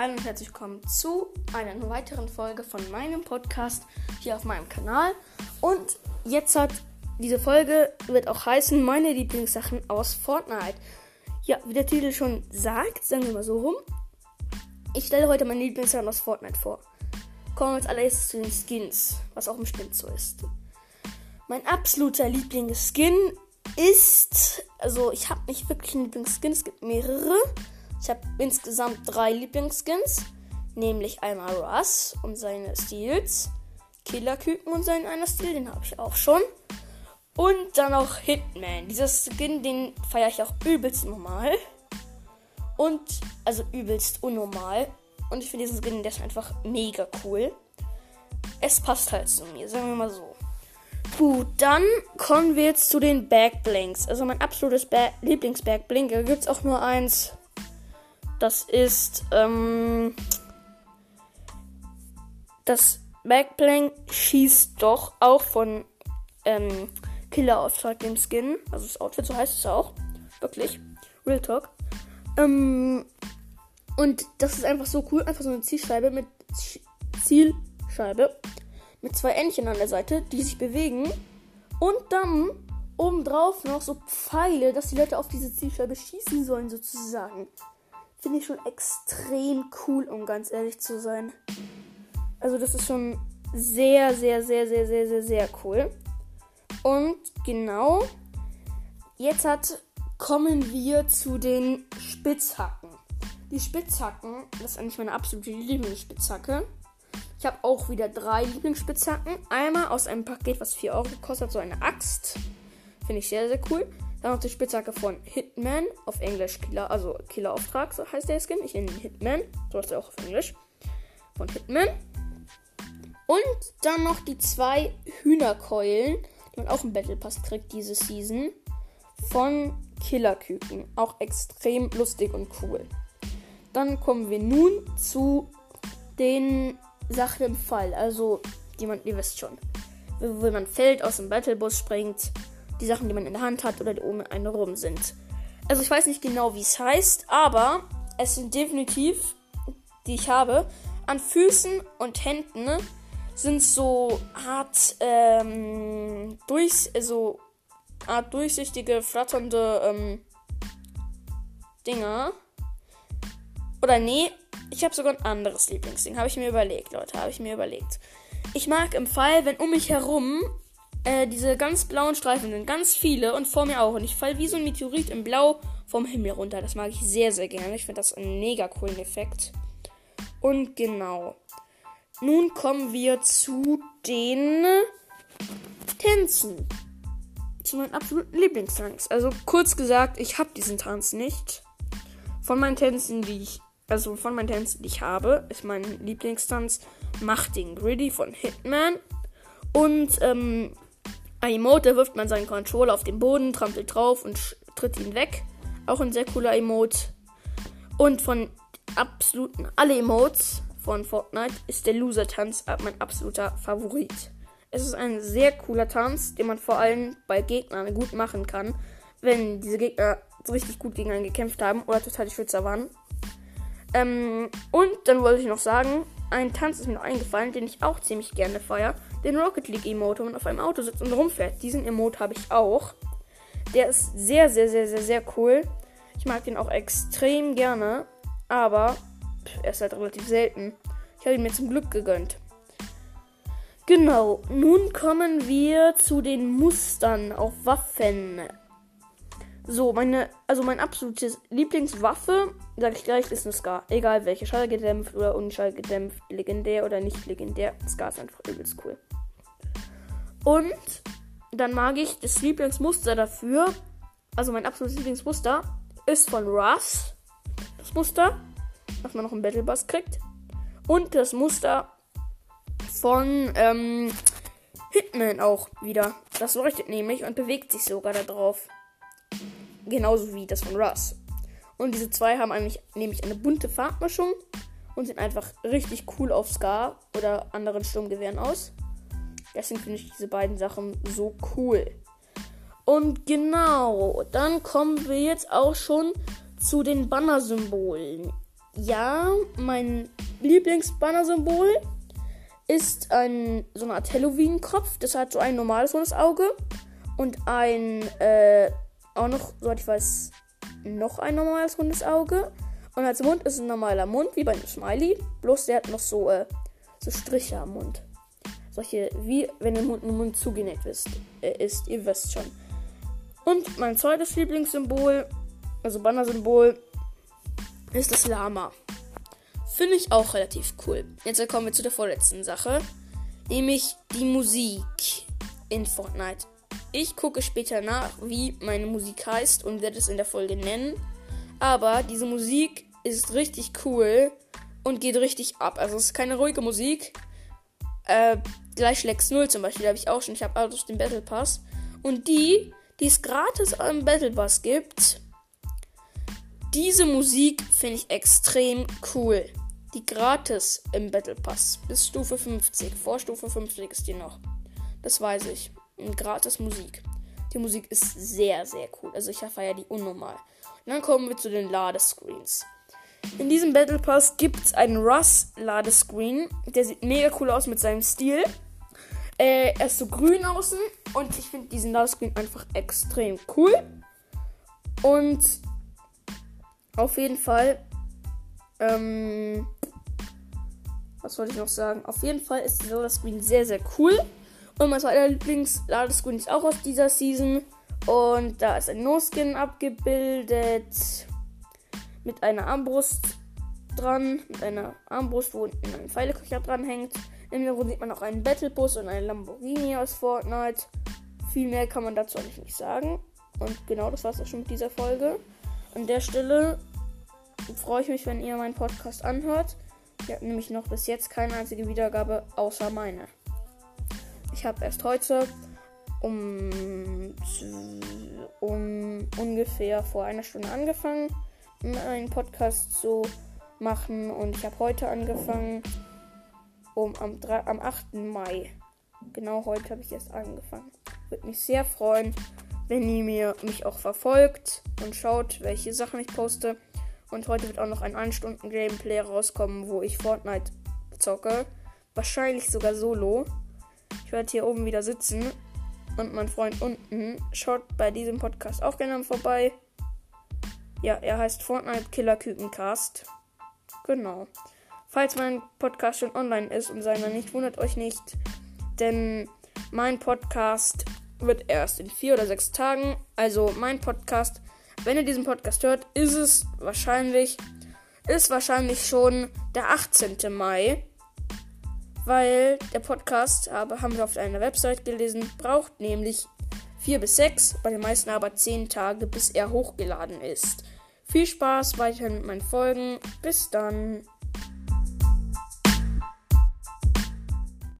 Hallo und herzlich willkommen zu einer weiteren Folge von meinem Podcast hier auf meinem Kanal. Und jetzt hat diese Folge wird auch heißen meine Lieblingssachen aus Fortnite. Ja, wie der Titel schon sagt, sagen wir mal so rum. Ich stelle heute meine Lieblingssachen aus Fortnite vor. Kommen wir als allererstes zu den Skins, was auch im Schnitt so ist. Mein absoluter Lieblingsskin ist, also ich habe nicht wirklich einen Lieblingsskin, es gibt mehrere. Ich habe insgesamt drei Lieblingsskins, nämlich einmal Russ und seine Steals, Killerküken und seinen einer Stil, den habe ich auch schon. Und dann noch Hitman. Dieser Skin, den feiere ich auch übelst normal. Und, also übelst unnormal. Und ich finde diesen Skin, der ist einfach mega cool. Es passt halt zu mir, sagen wir mal so. Gut, dann kommen wir jetzt zu den Backblinks. Also mein absolutes ba Lieblings-Backblink. Da gibt es auch nur eins. Das ist ähm, das Backblank schießt doch auch von ähm, Killer-Auftrag dem Skin. Also das Outfit, so heißt es auch. Wirklich. Real Talk. Ähm, und das ist einfach so cool. Einfach so eine Zielscheibe mit Zielscheibe. Mit zwei Entchen an der Seite, die sich bewegen. Und dann obendrauf noch so Pfeile, dass die Leute auf diese Zielscheibe schießen sollen, sozusagen. Finde ich schon extrem cool, um ganz ehrlich zu sein. Also das ist schon sehr, sehr, sehr, sehr, sehr, sehr, sehr cool. Und genau, jetzt hat, kommen wir zu den Spitzhacken. Die Spitzhacken, das ist eigentlich meine absolute Lieblingsspitzhacke. Ich habe auch wieder drei Lieblingsspitzhacken. Einmal aus einem Paket, was 4 Euro gekostet, so eine Axt. Finde ich sehr, sehr cool. Dann noch die Spitzhacke von Hitman, auf Englisch Killer, also Killerauftrag, so heißt der Skin. Ich nenne ihn Hitman, so heißt er auch auf Englisch. Von Hitman. Und dann noch die zwei Hühnerkeulen, die man auch im Battle Pass kriegt diese Season. Von Killerküken. Auch extrem lustig und cool. Dann kommen wir nun zu den Sachen im Fall. Also, die man, ihr wisst schon. Wenn man fällt, aus dem Battlebus springt, die Sachen, die man in der Hand hat oder die oben eine rum sind. Also ich weiß nicht genau, wie es heißt, aber es sind definitiv, die ich habe, an Füßen und Händen sind so Art ähm, durch, also Art durchsichtige, flatternde ähm, Dinger. Oder nee, ich habe sogar ein anderes Lieblingsding. Habe ich mir überlegt, Leute, habe ich mir überlegt. Ich mag im Fall, wenn um mich herum äh, diese ganz blauen Streifen sind ganz viele und vor mir auch. Und ich falle wie so ein Meteorit im Blau vom Himmel runter. Das mag ich sehr, sehr gerne. Ich finde das einen mega coolen Effekt. Und genau. Nun kommen wir zu den Tänzen. Zu meinen absoluten Lieblingstanz. Also kurz gesagt, ich habe diesen Tanz nicht. Von meinen Tänzen, die ich, also von meinen Tänzen, die ich habe, ist mein Lieblingstanz Macht den Gritty von Hitman. Und ähm, Emote, da wirft man seinen Controller auf den Boden, trampelt drauf und tritt ihn weg. Auch ein sehr cooler Emote. Und von absoluten alle Emotes von Fortnite ist der Loser-Tanz mein absoluter Favorit. Es ist ein sehr cooler Tanz, den man vor allem bei Gegnern gut machen kann, wenn diese Gegner richtig gut gegen einen gekämpft haben oder total die Schützer waren. Ähm, und dann wollte ich noch sagen, ein Tanz ist mir noch eingefallen, den ich auch ziemlich gerne feiere. Den Rocket League Emote, wo man auf einem Auto sitzt und rumfährt. Diesen Emote habe ich auch. Der ist sehr, sehr, sehr, sehr, sehr cool. Ich mag den auch extrem gerne. Aber er ist halt relativ selten. Ich habe ihn mir zum Glück gegönnt. Genau, nun kommen wir zu den Mustern auf Waffen. So, meine, also mein absolutes Lieblingswaffe, sag ich gleich, ist eine Scar. Egal welche, schallgedämpft oder unschallgedämpft, legendär oder nicht legendär. Scar ist einfach übelst cool. Und dann mag ich das Lieblingsmuster dafür. Also mein absolutes Lieblingsmuster ist von Russ. Das Muster, was man noch im Battle Bus kriegt. Und das Muster von ähm, Hitman auch wieder. Das leuchtet nämlich und bewegt sich sogar da drauf. Genauso wie das von Russ. Und diese zwei haben eigentlich nämlich eine bunte Farbmischung und sehen einfach richtig cool auf Scar oder anderen Sturmgewehren aus. Deswegen finde ich diese beiden Sachen so cool. Und genau, dann kommen wir jetzt auch schon zu den Banner-Symbolen. ja, mein Lieblingsbanner-Symbol ist ein so eine Art Halloween-Kopf. Das hat so ein normales rundes Auge und ein, äh, auch noch, soweit ich weiß, noch ein normales rundes Auge. Und als Mund ist ein normaler Mund, wie bei einem Smiley. Bloß der hat noch so, äh, so Striche am Mund. Solche, wie wenn der Mund, Mund zugenäht ist, äh, ist. Ihr wisst schon. Und mein zweites Lieblingssymbol, also Banner-Symbol, ist das Lama. Finde ich auch relativ cool. Jetzt kommen wir zu der vorletzten Sache, nämlich die Musik in Fortnite. Ich gucke später nach, wie meine Musik heißt und werde es in der Folge nennen. Aber diese Musik ist richtig cool und geht richtig ab. Also es ist keine ruhige Musik. Äh, gleich Lex 0 zum Beispiel habe ich auch schon. Ich habe alles den Battle Pass. Und die, die es gratis am Battle Pass gibt, diese Musik finde ich extrem cool. Die gratis im Battle Pass bis Stufe 50. Vor Stufe 50 ist die noch. Das weiß ich. Gratis Musik. Die Musik ist sehr, sehr cool. Also ich feiere die unnormal. Und dann kommen wir zu den Ladescreens. In diesem Battle Pass gibt es einen Russ-Ladescreen. Der sieht mega cool aus mit seinem Stil. Äh, er ist so grün außen und ich finde diesen Ladescreen einfach extrem cool. Und auf jeden Fall, ähm, was wollte ich noch sagen? Auf jeden Fall ist dieser Ladescreen sehr, sehr cool. Und mein zweiter Lieblings-Ladescreen ist auch aus dieser Season. Und da ist ein No-Skin abgebildet. Mit einer Armbrust dran. Mit einer Armbrust, wo unten ein Pfeileköcher dran hängt. Im Hintergrund sieht man auch einen Battlebus und einen Lamborghini aus Fortnite. Viel mehr kann man dazu eigentlich nicht sagen. Und genau das war es auch schon mit dieser Folge. An der Stelle freue ich mich, wenn ihr meinen Podcast anhört. Ich habe nämlich noch bis jetzt keine einzige Wiedergabe außer meine. Ich habe erst heute um, um ungefähr vor einer Stunde angefangen, einen Podcast zu machen. Und ich habe heute angefangen, um am, 3, am 8. Mai. Genau heute habe ich erst angefangen. Würde mich sehr freuen, wenn ihr mir mich auch verfolgt und schaut, welche Sachen ich poste. Und heute wird auch noch ein 1 Stunden Gameplay rauskommen, wo ich Fortnite zocke. Wahrscheinlich sogar solo. Ich werde hier oben wieder sitzen und mein Freund unten. Schaut bei diesem Podcast auch gerne vorbei. Ja, er heißt Fortnite Killer Kükencast. Genau. Falls mein Podcast schon online ist und seiner nicht, wundert euch nicht, denn mein Podcast wird erst in vier oder sechs Tagen. Also mein Podcast, wenn ihr diesen Podcast hört, ist es wahrscheinlich, ist wahrscheinlich schon der 18. Mai weil der Podcast, aber haben wir auf einer Website gelesen, braucht nämlich 4 bis 6, bei den meisten aber 10 Tage, bis er hochgeladen ist. Viel Spaß weiterhin mit meinen Folgen. Bis dann.